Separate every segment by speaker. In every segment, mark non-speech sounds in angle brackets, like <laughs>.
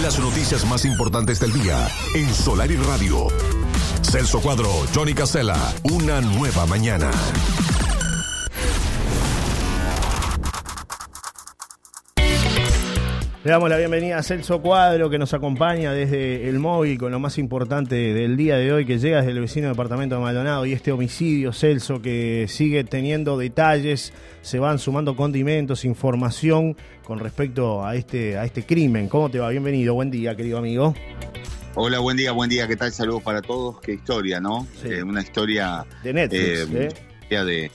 Speaker 1: Las noticias más importantes del día en Solar y Radio. Celso Cuadro, Johnny Casella, una nueva mañana.
Speaker 2: Le damos la bienvenida a Celso Cuadro que nos acompaña desde el móvil con lo más importante del día de hoy que llega desde el vecino departamento de Maldonado y este homicidio Celso que sigue teniendo detalles, se van sumando condimentos, información con respecto a este, a este crimen. ¿Cómo te va? Bienvenido, buen día querido amigo.
Speaker 3: Hola, buen día, buen día, ¿qué tal? Saludos para todos. Qué historia, ¿no? Eh, una historia
Speaker 2: de Netflix, eh,
Speaker 3: ¿eh? de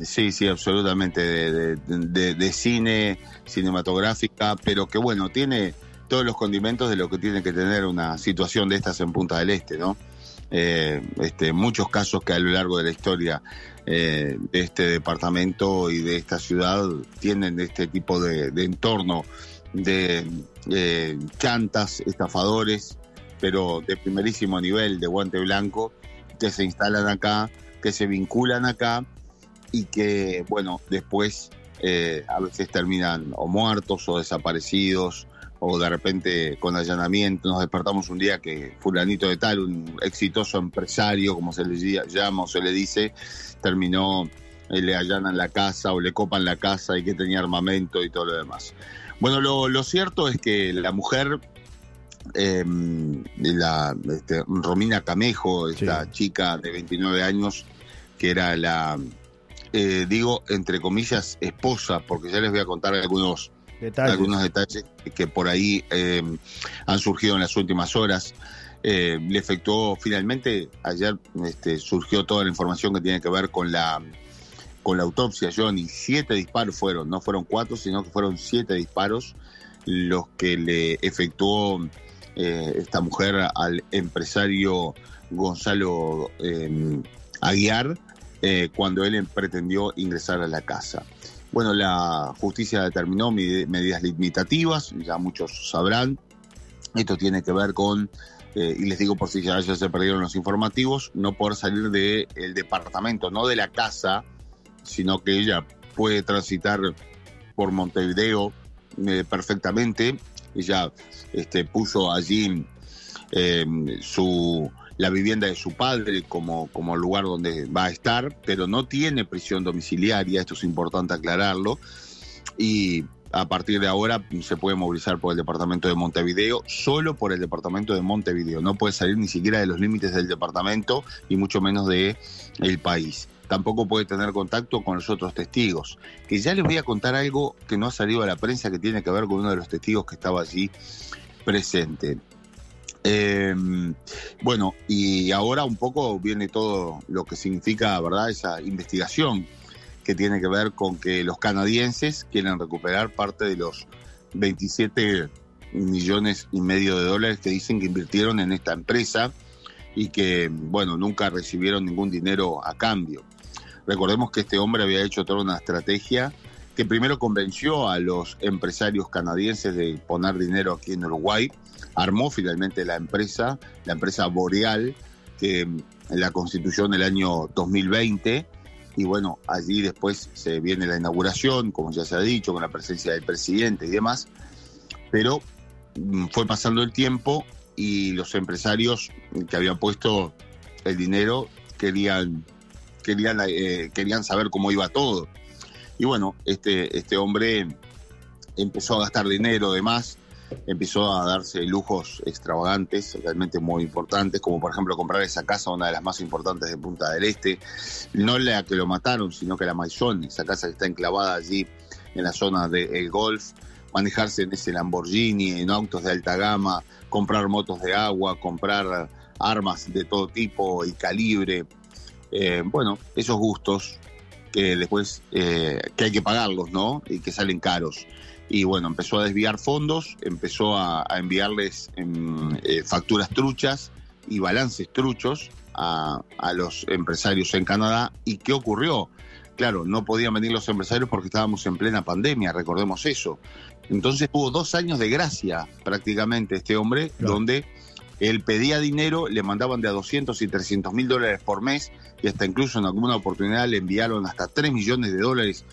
Speaker 3: Sí, sí, absolutamente, de, cine, cinematográfica, pero que bueno, tiene todos los condimentos de lo que tiene que tener una situación de estas en Punta del Este, ¿no? Eh, este, muchos casos que a lo largo de la historia eh, de este departamento y de esta ciudad tienen este tipo de, entorno de chantas, estafadores, pero de primerísimo nivel, de guante blanco, que se instalan acá, que se vinculan acá y que, bueno, después eh, a veces terminan o muertos o desaparecidos o de repente con allanamiento. Nos despertamos un día que fulanito de tal, un exitoso empresario, como se le llama o se le dice, terminó, eh, le allanan la casa o le copan la casa y que tenía armamento y todo lo demás. Bueno, lo, cierto es que la mujer, em, la este, Romina Camejo, esta chica de 29 años, que era la eh, digo entre comillas esposa, porque ya les voy a contar algunos detalles, algunos detalles que por ahí eh, han surgido en las últimas horas. Eh, le efectuó finalmente, ayer este, surgió toda la información que tiene que ver con la con la autopsia, Johnny. Siete disparos fueron, no fueron cuatro, sino que fueron siete disparos los que le efectuó esta mujer al empresario Gonzalo Aguiar eh, cuando él pretendió ingresar a la casa. Bueno, la justicia determinó medidas limitativas, ya muchos sabrán. Esto tiene que ver con, eh, y les digo por si ya, se perdieron los informativos, no poder salir del departamento, no de la casa, sino que ella puede transitar por Montevideo eh, perfectamente. Ella este, puso allí su la vivienda de su padre como, como lugar donde va a estar, pero no tiene prisión domiciliaria, esto es importante aclararlo, y a partir de ahora se puede movilizar por el departamento de Montevideo, solo por el departamento de Montevideo, no puede salir ni siquiera de los límites del departamento y mucho menos de país. Tampoco puede tener contacto con los otros testigos. Que ya les voy a contar algo que no ha salido a la prensa que tiene que ver con uno de los testigos que estaba allí presente. Eh, bueno, y ahora un poco viene todo lo que significa, ¿verdad?, esa investigación que tiene que ver con que los canadienses quieren recuperar parte de los 27 millones y medio de dólares que dicen que invirtieron en esta empresa y que, bueno, nunca recibieron ningún dinero a cambio. Recordemos que este hombre había hecho toda una estrategia que primero convenció a los empresarios canadienses de poner dinero aquí en Uruguay armó finalmente la empresa, la empresa Boreal, que mm, la constituyó en el año 2020. Y bueno, allí después se viene la inauguración, como ya se ha dicho, con la presencia del presidente y demás. Pero mm, fue pasando el tiempo y los empresarios que habían puesto el dinero querían, querían, eh, querían saber cómo iba todo. Y bueno, este, este hombre empezó a gastar dinero de más empezó a darse lujos extravagantes, realmente muy importantes, como por ejemplo comprar esa casa, una de las más importantes de Punta del Este, no la que lo mataron, sino que la Maison, esa casa que está enclavada allí en la zona del golf, manejarse en ese Lamborghini, en autos de alta gama, comprar motos de agua, comprar armas de todo tipo y calibre. Eh, bueno, esos gustos que después eh, que hay que pagarlos, ¿no? Y que salen caros y bueno, empezó a desviar fondos, empezó a, enviarles eh, facturas truchas y balances truchos a, los empresarios en Canadá. ¿Y qué ocurrió? Claro, no podían venir los empresarios porque estábamos en plena pandemia, recordemos eso. Entonces tuvo dos años de gracia prácticamente este hombre, donde él pedía dinero, le mandaban de a 200 y 300 mil dólares por mes y hasta incluso en alguna oportunidad le enviaron hasta 3 millones de dólares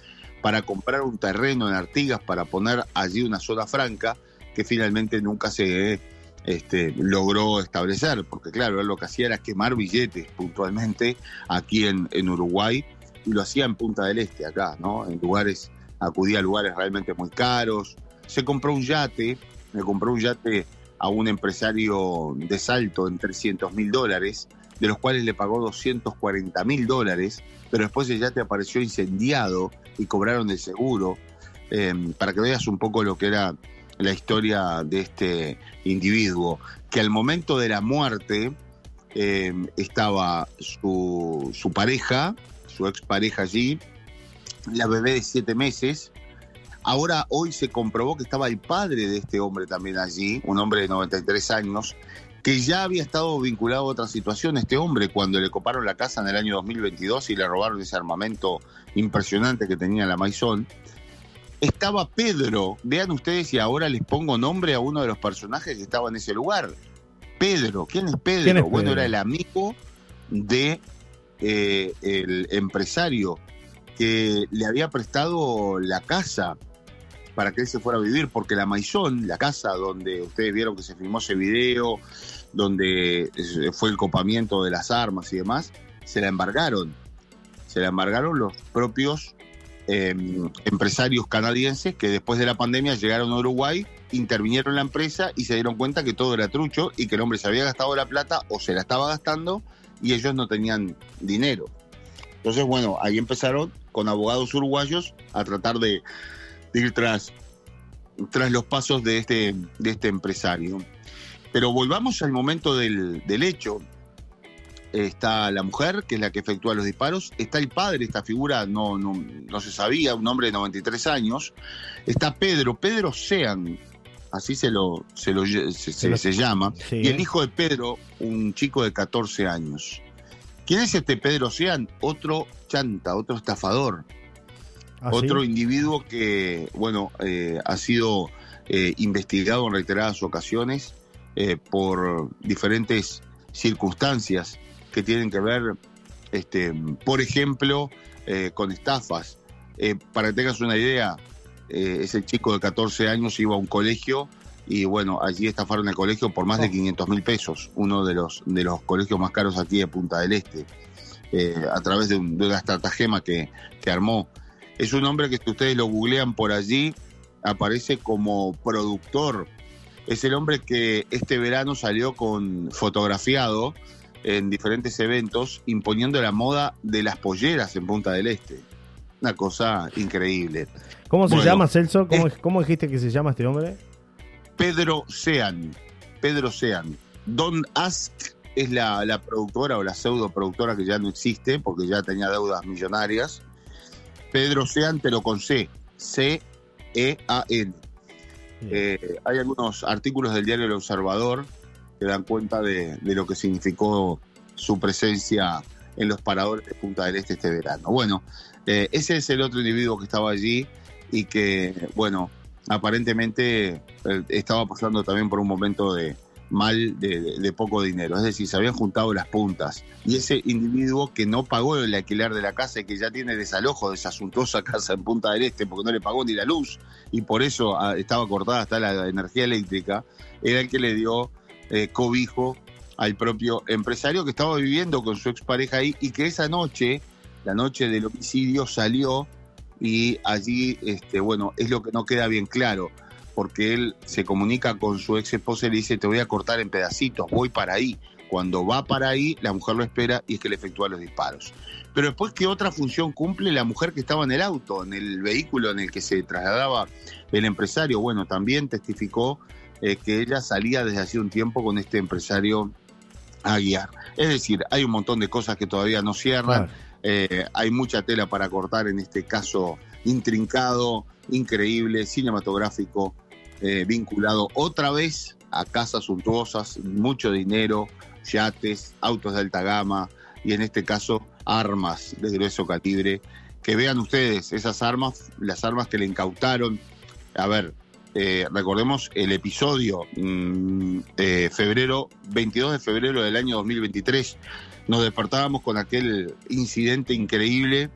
Speaker 3: para comprar un terreno en Artigas para poner allí una zona franca, que finalmente nunca se este, logró establecer, porque claro, lo que hacía era quemar billetes puntualmente aquí en, en Uruguay y lo hacía en Punta del Este, acá, ¿no? En lugares, acudía a lugares realmente muy caros. Se compró un yate, me compró un yate a un empresario de salto en 300 mil dólares, de los cuales le pagó 240 mil dólares, pero después el yate apareció incendiado y cobraron el seguro, eh, para que veas un poco lo que era la historia de este individuo, que al momento de la muerte eh, estaba su, su pareja, su expareja allí, la bebé de siete meses. Ahora, hoy se comprobó que estaba el padre de este hombre también allí, un hombre de 93 años, que ya había estado vinculado a otra situación. Este hombre, cuando le coparon la casa en el año 2022 y le robaron ese armamento impresionante que tenía la Maison, estaba Pedro. Vean ustedes y ahora les pongo nombre a uno de los personajes que estaba en ese lugar. Pedro. ¿Quién es Pedro?
Speaker 2: ¿Quién es Pedro?
Speaker 3: Bueno, era el amigo de eh, el empresario que le había prestado la casa para que él se fuera a vivir, porque la Maison, la casa donde ustedes vieron que se filmó ese video, donde eh, fue el copamiento de las armas y demás, se la embargaron. Se la embargaron los propios eh, empresarios canadienses que después de la pandemia llegaron a Uruguay, intervinieron en la empresa y se dieron cuenta que todo era trucho y que el hombre se había gastado la plata o se la estaba gastando y ellos no tenían dinero. Entonces, bueno, ahí empezaron con abogados uruguayos a tratar de, de ir tras, tras los pasos de este, de este empresario. Pero volvamos al momento del, del hecho. Está la mujer, que es la que efectúa los disparos. Está el padre, esta figura no, no, no se sabía, un hombre de 93 años. Está Pedro, Pedro Sean, así se lo, se, lo, se, se,
Speaker 2: lo-
Speaker 3: se llama.
Speaker 2: Sí.
Speaker 3: Y el hijo de Pedro, un chico de 14 años. ¿Quién es este Pedro Sean? Otro chanta, otro estafador
Speaker 2: ¿Ah, sí?
Speaker 3: otro individuo que, bueno, eh, ha sido eh, investigado en reiteradas ocasiones eh, por diferentes circunstancias que tienen que ver, este, por ejemplo, eh, con estafas. Eh, para que tengas una idea, ese chico de 14 años iba a un colegio y bueno, allí estafaron el colegio por más de
Speaker 2: Oh.
Speaker 3: 500 mil pesos, uno de los, de los colegios más caros aquí de Punta del Este, a través de, un- de una estratagema que, que armó. Es un hombre que si ustedes lo googlean por allí, aparece como productor. Es el hombre que este verano salió con fotografiado en diferentes eventos imponiendo la moda de las polleras en Punta del Este. Una cosa increíble.
Speaker 2: ¿Cómo se
Speaker 3: Bueno,
Speaker 2: llama, Celso? ¿Cómo,
Speaker 3: es-
Speaker 2: cómo dijiste que se llama este hombre?
Speaker 3: Pedro Sean. Pedro Sean. Don Ask es la, la productora o la pseudo productora que ya no existe porque ya tenía deudas millonarias. Pedro Sean, pero con C. C-E-A-N. Eh, hay algunos artículos del diario El Observador que dan cuenta de, lo que significó su presencia en los paradores de Punta del Este este verano. Bueno, eh, ese es el otro individuo que estaba allí y que, bueno, aparentemente eh, estaba pasando también por un momento de mal, de, poco dinero. Es decir, se habían juntado las puntas. Y ese individuo que no pagó el alquiler de la casa y que ya tiene desalojo de esa suntuosa casa en Punta del Este porque no le pagó ni la luz y por eso ah, estaba cortada hasta la energía eléctrica, era el que le dio eh, cobijo al propio empresario que estaba viviendo con su expareja ahí y que esa noche, la noche del homicidio, salió y allí, este, bueno, es lo que no queda bien claro, porque él se comunica con su ex esposa y le dice, te voy a cortar en pedacitos, voy para ahí. Cuando va para ahí, la mujer lo espera y es que le efectúa los disparos. Pero después, ¿qué otra función cumple la mujer que estaba en el auto, en el vehículo en el que se trasladaba el empresario? Bueno, también testificó eh, que ella salía desde hace un tiempo con este empresario a guiar. Es decir, hay un montón de cosas que todavía no cierran. Eh, hay mucha tela para cortar en este caso intrincado, increíble, cinematográfico, eh, vinculado otra vez a casas suntuosas, mucho dinero, yates, autos de alta gama y en este caso armas de grueso calibre. Que vean ustedes esas armas, las armas que le incautaron. A ver, eh, recordemos el episodio, mm, eh, febrero, 22 de febrero del año 2023, nos despertábamos con aquel incidente increíble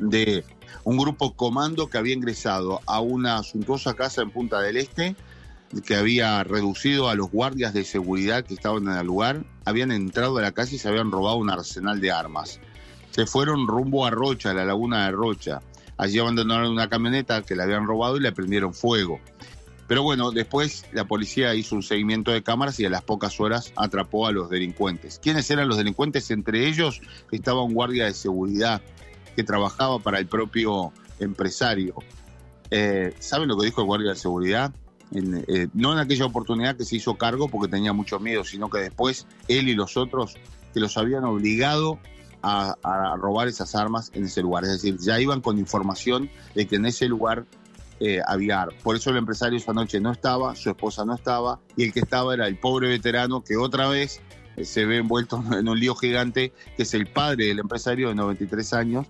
Speaker 3: de un grupo comando que había ingresado a una suntuosa casa en Punta del Este que había reducido a los guardias de seguridad que estaban en el lugar, habían entrado a la casa y se habían robado un arsenal de armas. Se fueron rumbo a Rocha, a la laguna de Rocha. Allí abandonaron una camioneta que la habían robado y le prendieron fuego. Pero bueno, después la policía hizo un seguimiento de cámaras y a las pocas horas atrapó a los delincuentes. ¿Quiénes eran los delincuentes? Entre ellos estaba un guardia de seguridad que trabajaba para el propio empresario. Eh, ¿Saben lo que dijo el guardia de seguridad? Eh, no en aquella oportunidad que se hizo cargo porque tenía mucho miedo, sino que después él y los otros que los habían obligado a, robar esas armas en ese lugar. Es decir, ya iban con información de que en ese lugar eh, Por eso el empresario esa noche no estaba, su esposa no estaba, y el que estaba era el pobre veterano que otra vez se ve envuelto <laughs> en un lío gigante, que es el padre del empresario de 93 años,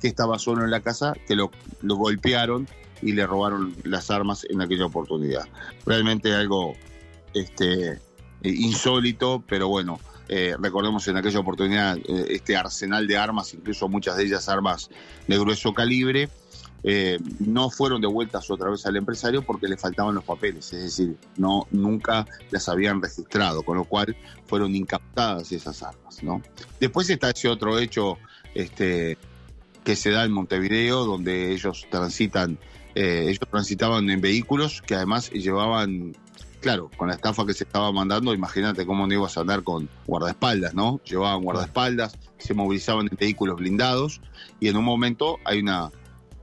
Speaker 3: que estaba solo en la casa, que lo, golpearon y le robaron las armas en aquella oportunidad. Realmente algo este, insólito, pero bueno, eh, recordemos en aquella oportunidad eh, este arsenal de armas, incluso muchas de ellas armas de grueso calibre, eh, no fueron devueltas otra vez al empresario porque le faltaban los papeles, es decir, no nunca las habían registrado, con lo cual fueron incautadas esas armas, ¿no? Después está ese otro hecho este, que se da en Montevideo, donde ellos transitan, eh, ellos transitaban en vehículos que además llevaban claro, con la estafa que se estaba mandando, imagínate cómo no ibas a andar con guardaespaldas, ¿no? Llevaban guardaespaldas, se movilizaban en vehículos blindados y en un momento hay una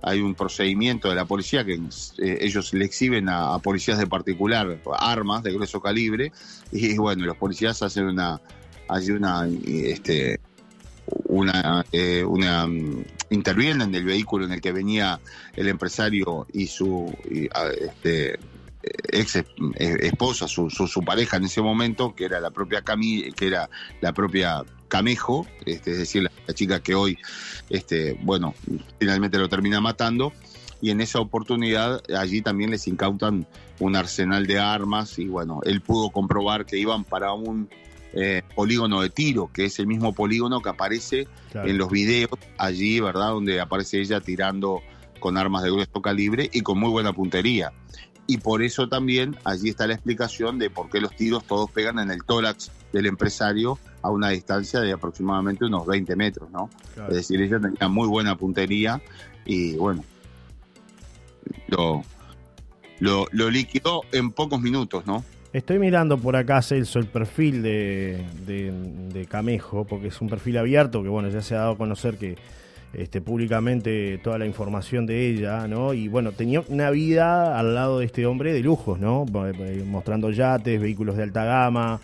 Speaker 3: hay un procedimiento de la policía que eh, ellos le exhiben a, policías de particular armas de grueso calibre y bueno, los policías hacen una, hay una, este, una, eh, una mm, intervienen en el vehículo en el que venía el empresario y su este, ex eh, esposa, su, su, pareja en ese momento, que era la propia Cami, que era la propia Camejo, este, es decir, la, chica que hoy, este, bueno, finalmente lo termina matando. Y en esa oportunidad allí también les incautan un arsenal de armas y bueno, él pudo comprobar que iban para un eh, polígono de tiro, que es el mismo polígono que aparece en los videos allí, ¿verdad? Donde aparece ella tirando con armas de grueso calibre y con muy buena puntería y por eso también allí está la explicación de por qué los tiros todos pegan en el tórax del empresario a una distancia de aproximadamente unos 20 metros, ¿no? Es decir, ella tenía muy buena puntería y bueno, lo, lo, lo liquidó en pocos minutos, ¿no?
Speaker 2: Estoy mirando por acá, Celso, el perfil de, de, de, Camejo, porque es un perfil abierto que, bueno, ya se ha dado a conocer que este, públicamente toda la información de ella, ¿no? Y bueno, tenía una vida al lado de este hombre de lujos, ¿no? Eh, mostrando yates, vehículos de alta gama,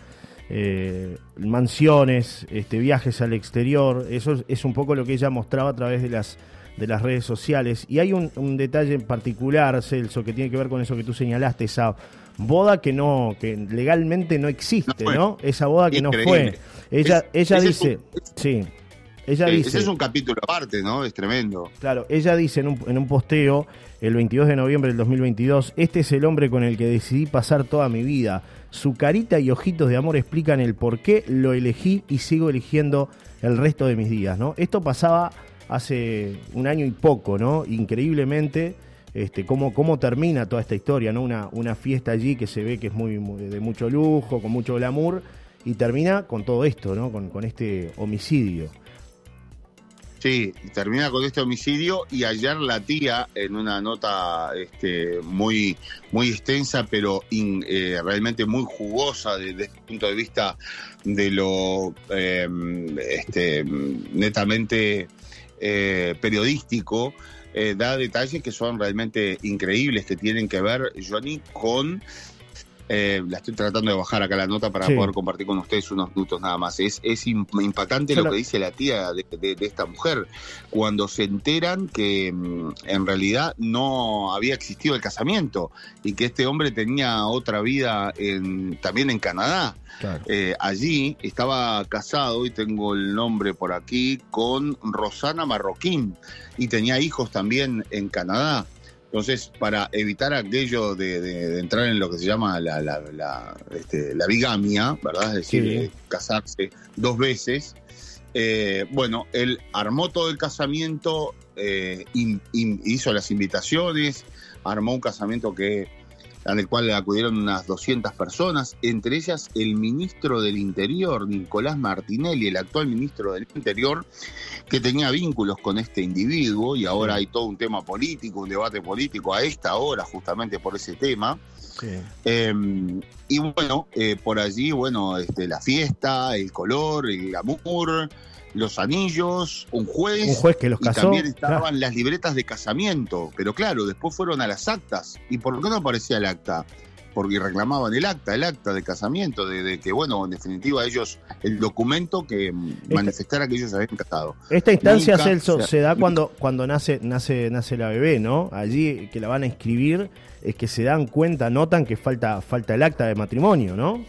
Speaker 2: eh, mansiones, este, viajes al exterior. Eso es, un poco lo que ella mostraba a través de las de las redes sociales. Y hay un, detalle en particular, Celso, que tiene que ver con eso que tú señalaste, esa boda que no, que legalmente no existe, ¿no? Esa boda que no fue. Ella, ella dice, sí. Ella dice,
Speaker 3: ese es un capítulo aparte, ¿no? Es tremendo.
Speaker 2: Claro, ella dice en un, en un posteo el 22 de noviembre del 2022, este es el hombre con el que decidí pasar toda mi vida. Su carita y ojitos de amor explican el por qué lo elegí y sigo eligiendo el resto de mis días, ¿no? Esto pasaba hace un año y poco, ¿no? Increíblemente, este, cómo, cómo termina toda esta historia, ¿no? Una, una fiesta allí que se ve que es muy, de mucho lujo, con mucho glamour, y termina con todo esto, ¿no? Con, con este homicidio.
Speaker 3: Sí, termina con este homicidio y ayer la tía en una nota este, muy, muy extensa, pero eh, realmente muy jugosa desde el punto de vista de lo em, este, netamente eh, periodístico, eh, da detalles que son realmente increíbles, que tienen que ver, Johnny, con eh, la estoy tratando de bajar acá la nota para poder compartir con ustedes unos minutos nada más. Es, es impactante lo que dice la tía de, esta mujer cuando se enteran que mm, en realidad no había existido el casamiento y que este hombre tenía otra vida en, también en Canadá. Eh, allí estaba casado, y tengo el nombre por aquí, con Rosana Marroquín y tenía hijos también en Canadá. Entonces, para evitar aquello de, entrar en lo que se llama la, la, este, bigamia, ¿verdad? Es decir, eh, casarse dos veces, eh, bueno, él armó todo el casamiento, eh, hizo las invitaciones, armó un casamiento que en el cual acudieron unas 200 personas, entre ellas el ministro del Interior, Nicolás Martinelli, el actual ministro del Interior, que tenía vínculos con este individuo y ahora hay todo un tema político, un debate político a esta hora justamente por ese tema. Em, y bueno, eh, por allí, bueno, este, la fiesta, el color, el glamour, los anillos, un juez.
Speaker 2: Un juez que los casó.
Speaker 3: Y también estaban las libretas de casamiento. Pero claro, después fueron a las actas. ¿Y por qué no aparecía el acta? Porque reclamaban el acta, el acta de casamiento, de, que, bueno, en definitiva, ellos, el documento que manifestara que ellos habían casado.
Speaker 2: Esta instancia, Celso, se, da cuando, cuando nace, nace, nace la bebé, ¿no? Allí que la van a inscribir, es que se dan cuenta, notan que falta, falta el acta de matrimonio, ¿no?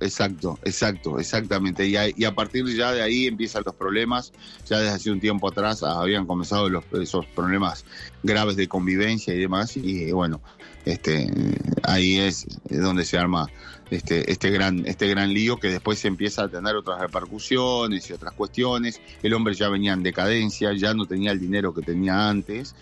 Speaker 3: Exacto, exacto, exactamente. Y a, partir ya de ahí empiezan los problemas. Ya desde hace un tiempo atrás habían comenzado los, esos problemas graves de convivencia y demás. Y bueno, este, ahí es donde se arma este, este, gran, este gran lío que después empieza a tener otras repercusiones y otras cuestiones. El hombre ya venía en decadencia, ya no tenía el dinero que tenía antes.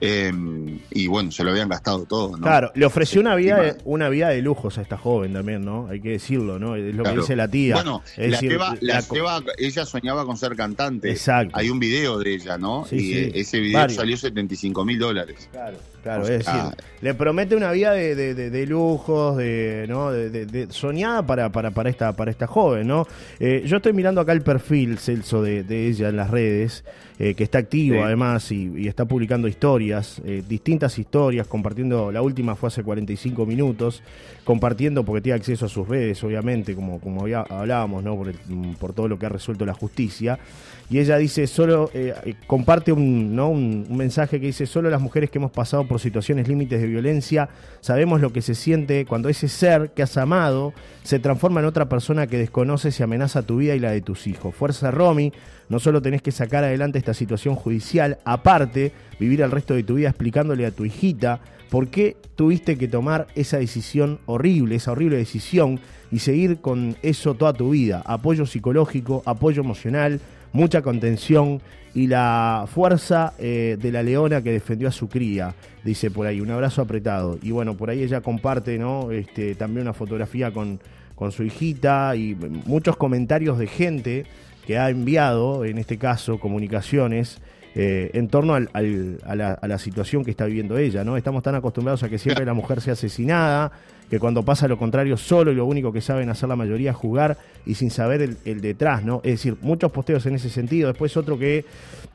Speaker 3: Em, y bueno, se lo habían gastado todo, ¿no?
Speaker 2: Claro, le ofreció una vida, de, una vida de lujos a esta joven también, ¿no? Hay que decirlo, ¿no? Es lo que dice la tía.
Speaker 3: Bueno, la, ella soñaba con ser cantante.
Speaker 2: Exacto.
Speaker 3: Hay un video de ella, ¿no? y eh, ese video salió 75 mil dólares.
Speaker 2: Claro, claro, es decir, le promete una vida de, de, lujos, de, ¿no? de, soñada para, para, para, esta, para esta joven, ¿no? Eh, yo estoy mirando acá el perfil, Celso, de, ella en las redes. Eh, que está activo además y, está publicando historias, eh, distintas historias, compartiendo, la última fue hace 45 minutos, compartiendo porque tiene acceso a sus redes, obviamente, como, como hablábamos, ¿no? Por, por todo lo que ha resuelto la justicia. Y ella dice, solo, eh, comparte un, ¿no? Un, un, mensaje que dice, solo las mujeres que hemos pasado por situaciones límites de violencia sabemos lo que se siente cuando ese ser que has amado se transforma en otra persona que desconoces y amenaza tu vida y la de tus hijos. Fuerza Romy, no solo tenés que sacar adelante esta situación judicial, aparte, vivir el resto de tu vida explicándole a tu hijita por qué tuviste que tomar esa decisión horrible, esa horrible decisión, y seguir con eso toda tu vida. Apoyo psicológico, apoyo emocional, mucha contención y la fuerza eh, de la leona que defendió a su cría, dice por ahí, un abrazo apretado. Y bueno, por ahí ella comparte ¿no? este, también una fotografía con, con su hijita y muchos comentarios de gente que ha enviado, en este caso, comunicaciones eh, en torno al, a, la, situación que está viviendo ella. ¿no? Estamos tan acostumbrados a que siempre la mujer sea asesinada, que cuando pasa lo contrario solo y lo único que saben hacer la mayoría es jugar y sin saber el, detrás. ¿no? Es decir, muchos posteos en ese sentido. Después otro que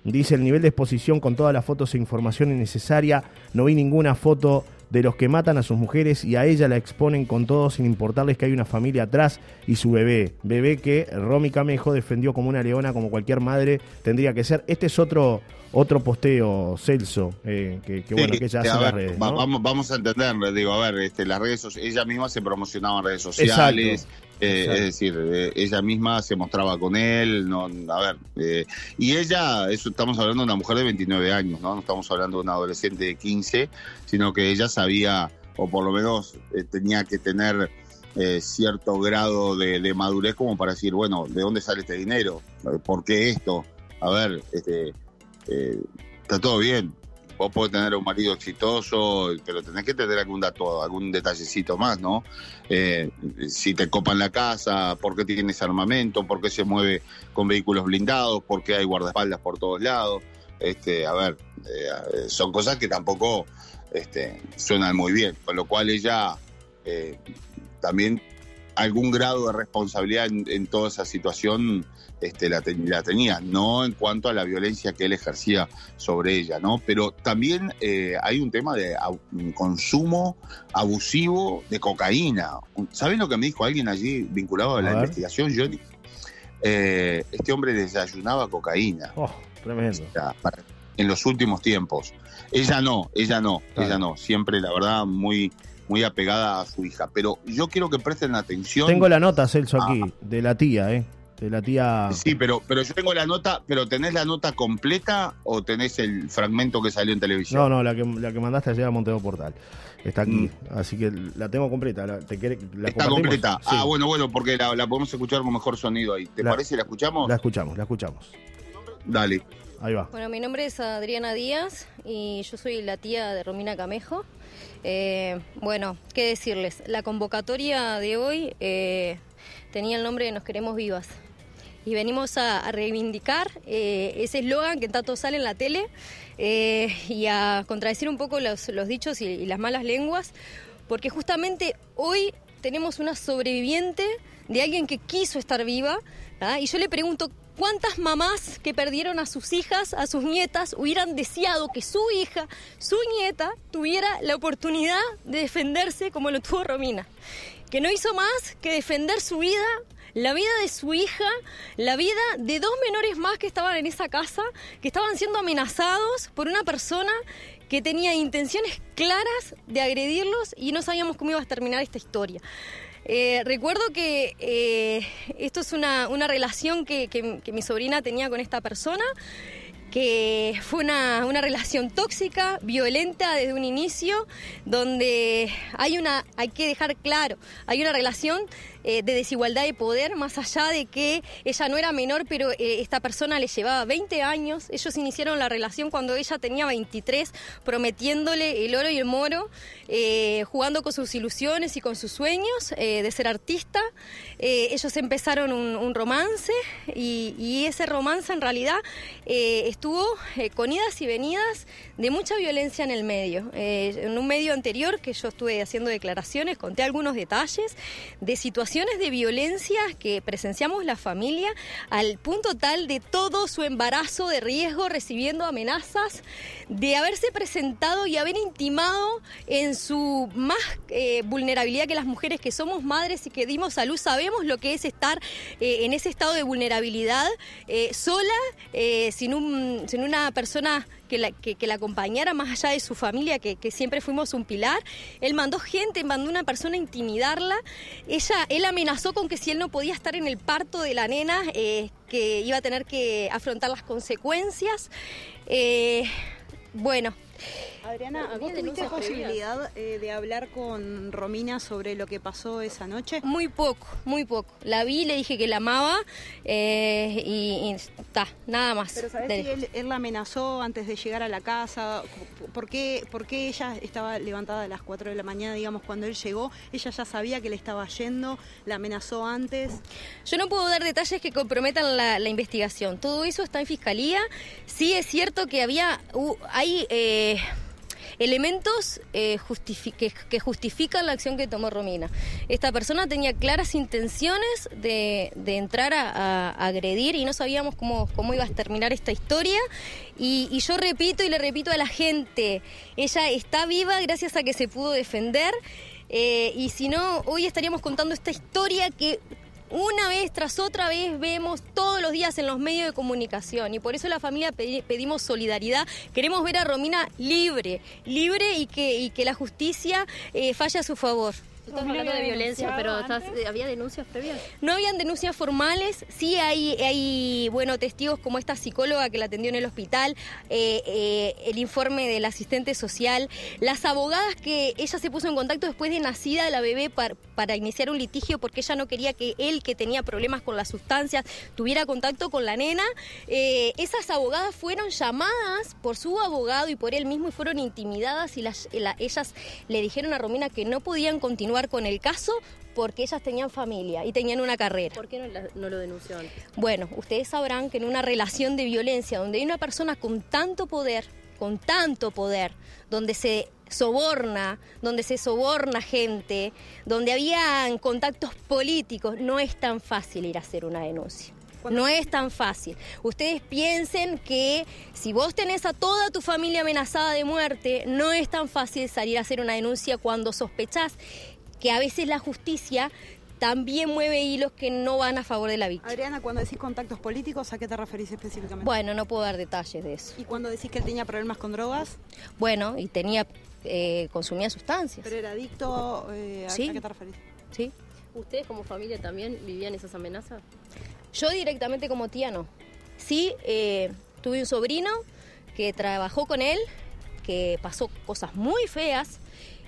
Speaker 2: dice el nivel de exposición con todas las fotos e información innecesaria. No vi ninguna foto de los que matan a sus mujeres y a ella la exponen con todo sin importarles que hay una familia atrás y su bebé. Bebé que Romy Camejo defendió como una leona, como cualquier madre tendría que ser. Este es otro otro posteo, Celso, eh, que, bueno, que ella hace en las redes.
Speaker 3: Vamos, vamos a entender, digo, a ver, este, las redes ella misma se promocionaba en redes sociales. Eh, es decir, eh, ella misma se mostraba con él, no, a ver, eh, y ella, eso estamos hablando de una mujer de 29 años, ¿no? No estamos hablando de una adolescente de 15, sino que ella sabía, o por lo menos tenía que tener cierto grado de, madurez como para decir, bueno, ¿de dónde sale este dinero? ¿Por qué esto? A ver, este, está todo bien, vos podés tener un marido exitoso, pero tenés que tener algún dato, algún detallecito más, ¿no? Eh, si te copan la casa, por qué tienes armamento, por qué se mueve con vehículos blindados, por qué hay guardaespaldas por todos lados. Este, a ver, eh, son cosas que tampoco este, suenan muy bien, con lo cual ella eh, también algún grado de responsabilidad en, toda esa situación este, la, tenía, no en cuanto a la violencia que él ejercía sobre ella, ¿no? Pero también eh, hay un tema de consumo abusivo de cocaína. ¿Saben lo que me dijo alguien allí vinculado a, la investigación, Johnny? Eh, este hombre desayunaba cocaína.
Speaker 2: Oh, tremendo.
Speaker 3: en los últimos tiempos. Ella no, ella no, ella no. Siempre, la verdad, muy muy apegada a su hija. Pero yo quiero que presten atención.
Speaker 2: Tengo la nota, Celso, aquí, de la tía, ¿eh? De la tía.
Speaker 3: Sí, pero, pero yo tengo la nota, pero ¿tenés la nota completa o tenés el fragmento que salió en televisión?
Speaker 2: No, no, la que, la que mandaste ayer a Monteo Portal. Está aquí, mm. así que la tengo completa. La, te la
Speaker 3: Está completa. Ah, bueno, bueno, porque la, podemos escuchar con mejor sonido ahí. ¿Te parece? ¿La escuchamos?
Speaker 2: La escuchamos, la escuchamos.
Speaker 3: Dale.
Speaker 2: Ahí va.
Speaker 4: Bueno, mi nombre es Adriana Díaz y yo soy la tía de Romina Camejo. Eh, bueno, qué decirles. La convocatoria de hoy eh, tenía el nombre de Nos queremos vivas. Y venimos a, reivindicar eh, ese eslogan que tanto sale en la tele y a contradecir un poco los, dichos y, las malas lenguas, porque justamente hoy tenemos una sobreviviente de alguien que quiso estar viva. Y yo le pregunto, ¿Cuántas mamás que perdieron a sus hijas, a sus nietas, hubieran deseado que su hija, su nieta, tuviera la oportunidad de defenderse como lo tuvo Romina? Que no hizo más que defender su vida, la vida de su hija, la vida de dos menores más que estaban en esa casa, que estaban siendo amenazados por una persona que tenía intenciones claras de agredirlos y no sabíamos cómo iba a terminar esta historia. Eh, recuerdo que eh, esto es una, relación que, que mi sobrina tenía con esta persona que fue una, una, relación tóxica, violenta desde un inicio, donde hay una, hay que dejar claro, hay una relación eh, de desigualdad de poder, más allá de que ella no era menor, pero eh, esta persona le llevaba 20 años. Ellos iniciaron la relación cuando ella tenía 23, prometiéndole el oro y el moro, eh, jugando con sus ilusiones y con sus sueños de ser artista. ellos empezaron un, romance y, ese romance en realidad estuvo con idas y venidas de mucha violencia en el medio. en un medio anterior que yo estuve haciendo declaraciones, conté algunos detalles de situaciones de violencia que presenciamos la familia al punto tal de todo su embarazo de riesgo recibiendo amenazas, de haberse presentado y haber intimado en su más eh, vulnerabilidad que las mujeres que somos madres y que dimos a luz, sabemos lo que es estar eh, en ese estado de vulnerabilidad eh, sola, sin, un, sin una persona que la, acompañara más allá de su familia, que, siempre fuimos un pilar. Él mandó gente, mandó una persona a intimidarla. Ella, él amenazó con que si él no podía estar en el parto de la nena, eh, que iba a tener que afrontar las consecuencias. Eh, bueno.
Speaker 5: Adriana, ¿vos tuviste posibilidad eh, de hablar con Romina sobre lo que pasó esa noche?
Speaker 4: Muy poco, muy poco. La vi, le dije que la amaba eh, y está, nada más.
Speaker 5: Pero ¿sabés si él, la amenazó antes de llegar a la casa? ¿Por qué, ¿Por qué ella estaba levantada a las 4 de la mañana, digamos, cuando él llegó? ¿Ella ya sabía que le estaba yendo? ¿La amenazó antes?
Speaker 4: Yo no puedo dar detalles que comprometan la, investigación. Todo eso está en fiscalía. Sí es cierto que había, hay... Eh, elementos eh, que, justifican la acción que tomó Romina. Esta persona tenía claras intenciones de, entrar a, agredir y no sabíamos cómo, cómo iba a terminar esta historia. Y, yo repito y le repito a la gente, ella está viva gracias a que se pudo defender. Eh, y si no, hoy estaríamos contando esta historia que una vez tras otra vez vemos todos los días en los medios de comunicación y por eso la familia pedimos solidaridad. Queremos ver a Romina libre, libre y que, y que la justicia eh, falle a su favor.
Speaker 6: Estás hablando de violencia, pero eh, ¿había denuncias previas?
Speaker 4: No habían denuncias formales, sí hay, hay bueno, testigos como esta psicóloga que la atendió en el hospital, eh, eh, el informe del asistente social, las abogadas que ella se puso en contacto después de nacida la bebé para, para iniciar un litigio porque ella no quería que él, que tenía problemas con las sustancias, tuviera contacto con la nena. esas abogadas fueron llamadas por su abogado y por él mismo y fueron intimidadas y las, ellas le dijeron a Romina que no podían continuar con el caso porque ellas tenían familia y tenían una carrera.
Speaker 6: ¿Por qué no, lo denunció antes?
Speaker 4: Bueno, ustedes sabrán que en una relación de violencia donde hay una persona con tanto poder, con tanto poder, donde se soborna, donde se soborna gente, donde habían contactos políticos, no es tan fácil ir a hacer una denuncia. No es tan fácil. Ustedes piensen que si vos tenés a toda tu familia amenazada de muerte, no es tan fácil salir a hacer una denuncia cuando sospechás que a veces la justicia también mueve hilos que no van a favor de la víctima.
Speaker 5: Adriana, cuando decís contactos políticos, ¿a qué te referís específicamente?
Speaker 4: Bueno, no puedo dar detalles de eso.
Speaker 5: ¿Y cuando decís que él tenía problemas con drogas?
Speaker 4: Bueno, y tenía, eh, consumía sustancias.
Speaker 5: ¿Pero era adicto? Eh, ¿a, qué te referís?
Speaker 4: Sí.
Speaker 6: ¿Ustedes como familia también vivían esas amenazas?
Speaker 4: Yo directamente como tía no. Sí, eh, tuve un sobrino que trabajó con él, que pasó cosas muy feas,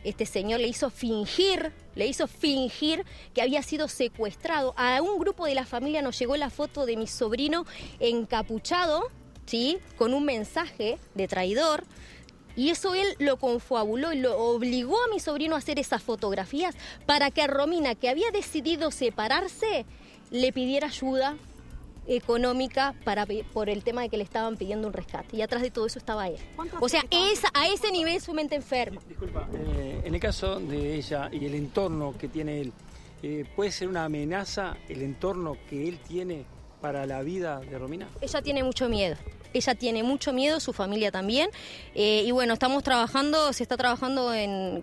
Speaker 4: este señor le hizo fingir, le hizo fingir que había sido secuestrado. A un grupo de la familia nos llegó la foto de mi sobrino encapuchado, ¿sí? Con un mensaje de traidor. Y eso él lo confabuló y lo obligó a mi sobrino a hacer esas fotografías para que Romina, que había decidido separarse, le pidiera ayuda económica para, por el tema de que le estaban pidiendo un rescate. Y atrás de todo eso estaba él. O sea, esa, a ese nivel su mente enferma.
Speaker 7: Disculpa, eh, en el caso de ella y el entorno que tiene él, eh, ¿puede ser una amenaza el entorno que él tiene para la vida de Romina?
Speaker 4: Ella tiene mucho miedo. Ella tiene mucho miedo, su familia también. Eh, y bueno, estamos trabajando, se está trabajando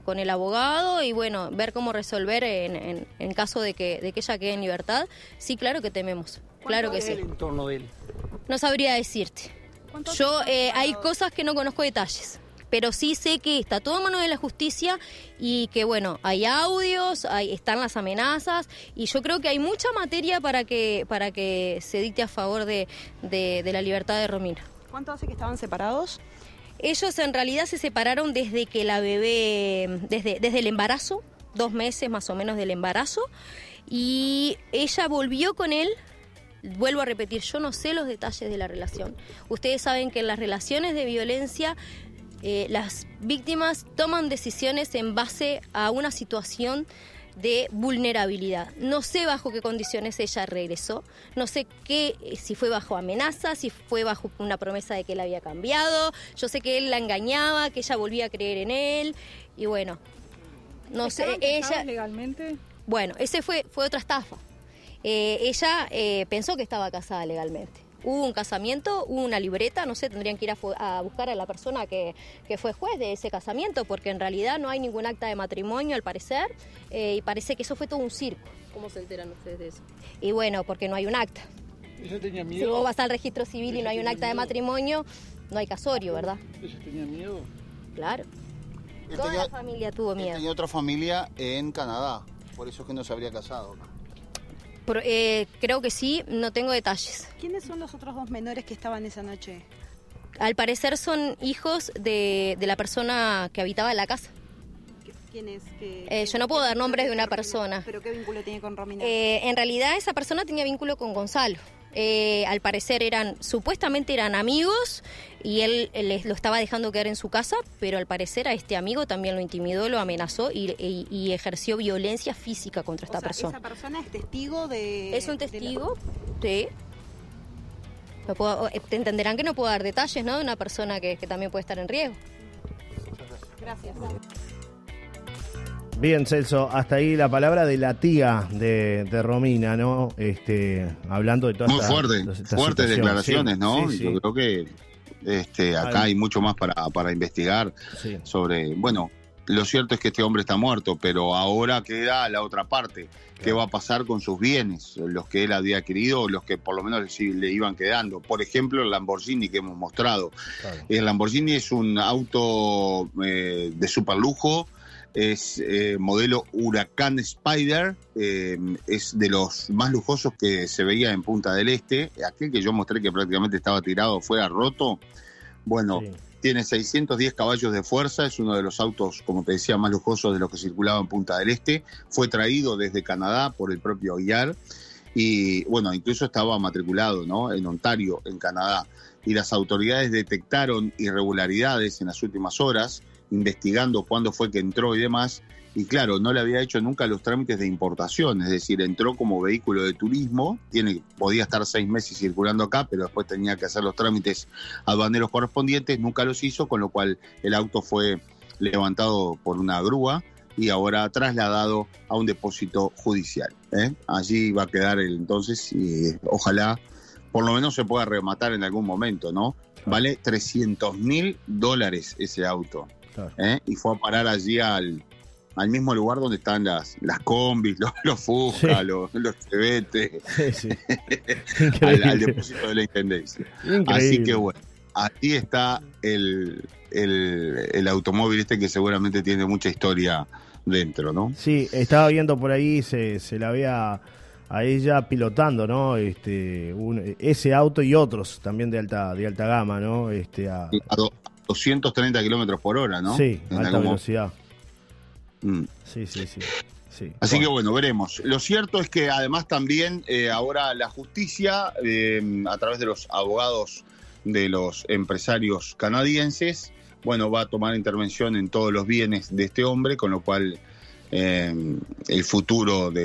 Speaker 4: con el abogado y bueno, ver cómo resolver en, caso de que, de que ella quede en libertad. Sí, claro que tememos. Claro que sí.
Speaker 7: el entorno de él?
Speaker 4: No sabría decirte. Yo eh, hay cosas que no conozco detalles pero sí sé que está todo en manos de la justicia y que bueno, hay audios, hay, están las amenazas y yo creo que hay mucha materia para que, para que se dicte a favor de, la libertad de Romina.
Speaker 5: ¿Cuánto hace que estaban separados?
Speaker 4: Ellos en realidad se separaron desde que la bebé, desde, desde el embarazo, dos meses más o menos del embarazo, y ella volvió con él vuelvo a repetir, yo no sé los detalles de la relación. Ustedes saben que en las relaciones de violencia eh, las víctimas toman decisiones en base a una situación de vulnerabilidad. No sé bajo qué condiciones ella regresó, no sé qué, eh, si fue bajo amenaza, si fue bajo una promesa de que él había cambiado, yo sé que él la engañaba, que ella volvía a creer en él, y bueno, no sé, ella...
Speaker 5: legalmente?
Speaker 4: Bueno, ese fue, fue otra estafa. Eh, ella pensó que estaba casada legalmente hubo un casamiento, hubo una libreta, no sé, tendrían que ir a, buscar a la persona que, fue juez de ese casamiento, porque en realidad no hay ningún acta de matrimonio al parecer, eh, y parece que eso fue todo un circo.
Speaker 6: ¿Cómo se enteran ustedes de eso?
Speaker 4: Y bueno, porque no hay un acta.
Speaker 7: ¿Ella tenía miedo?
Speaker 4: Si vos vas al registro civil y no hay un acta de matrimonio, no hay casorio, ¿verdad?
Speaker 7: ¿Ella tenía miedo?
Speaker 4: Claro. Toda la familia tuvo miedo.
Speaker 8: Tenía otra familia en Canadá, por eso es que no se habría casado.
Speaker 4: Eh, creo que sí, no tengo detalles.
Speaker 5: ¿Quiénes son los otros dos menores que estaban esa noche?
Speaker 4: Al parecer son hijos de, la persona que habitaba en la casa.
Speaker 5: ¿Quién es?
Speaker 4: Eh, yo no puedo dar nombres de una persona.
Speaker 5: ¿Pero qué vínculo tiene con Romina?
Speaker 4: Eh, en realidad esa persona tenía vínculo con Gonzalo. Eh, al parecer eran, supuestamente eran amigos y él, les lo estaba dejando quedar en su casa, pero al parecer a este amigo también lo intimidó, lo amenazó y, ejerció violencia física contra esta persona.
Speaker 5: ¿Esa persona es testigo de...?
Speaker 4: Es un testigo, sí. te entenderán que no puedo dar detalles, ¿no? De una persona que, que también puede estar en riesgo.
Speaker 5: Gracias.
Speaker 2: Bien, Celso, hasta ahí la palabra de la tía de, Romina, ¿no? Este, hablando de todas
Speaker 3: Muy fuerte, fuertes declaraciones, ¿no? Yo creo que este, acá hay mucho más para, para investigar sobre, bueno, lo cierto es que este hombre está muerto, pero ahora queda la otra parte. ¿Qué va a pasar con sus bienes? Los que él había adquirido, los que por lo menos le iban quedando. Por ejemplo, el Lamborghini que hemos mostrado. El Lamborghini es un auto eh, de super lujo es eh, modelo Huracán Spider, eh, es de los más lujosos que se veía en Punta del Este, aquel que yo mostré que prácticamente estaba tirado fuera roto, bueno, tiene 610 caballos de fuerza, es uno de los autos, como te decía, más lujosos de los que circulaban en Punta del Este, fue traído desde Canadá por el propio IAR y bueno, incluso estaba matriculado ¿no? en Ontario, en Canadá, y las autoridades detectaron irregularidades en las últimas horas, investigando cuándo fue que entró y demás. Y claro, no le había hecho nunca los trámites de importación, es decir, entró como vehículo de turismo, tiene, podía estar seis meses circulando acá, pero después tenía que hacer los trámites aduaneros correspondientes, nunca los hizo, con lo cual el auto fue levantado por una grúa y ahora trasladado a un depósito judicial. ¿eh? Allí va a quedar el, entonces y ojalá por lo menos se pueda rematar en algún momento, ¿no? Vale 300 mil dólares ese auto. ¿Eh? y fue a parar allí al, al mismo lugar donde están las, las combis, <laughs> los, los Fusca, los, los <laughs> al, depósito de la Intendencia. Así que bueno, aquí está el, el, automóvil este que seguramente tiene mucha historia dentro, ¿no?
Speaker 2: Sí, estaba viendo por ahí, se, se la veía a ella pilotando, ¿no? Este, ese auto y otros también de alta de alta gama, ¿no? Este, a,
Speaker 3: 230 kilómetros por hora, ¿no?
Speaker 2: Sí, alta velocidad. Mm. Sí, sí, sí.
Speaker 3: Así que bueno, veremos. Lo cierto es que además también eh, ahora la justicia, eh, a través de los abogados de los empresarios canadienses, bueno, va a tomar intervención en todos los bienes de este hombre, con lo cual eh, el futuro de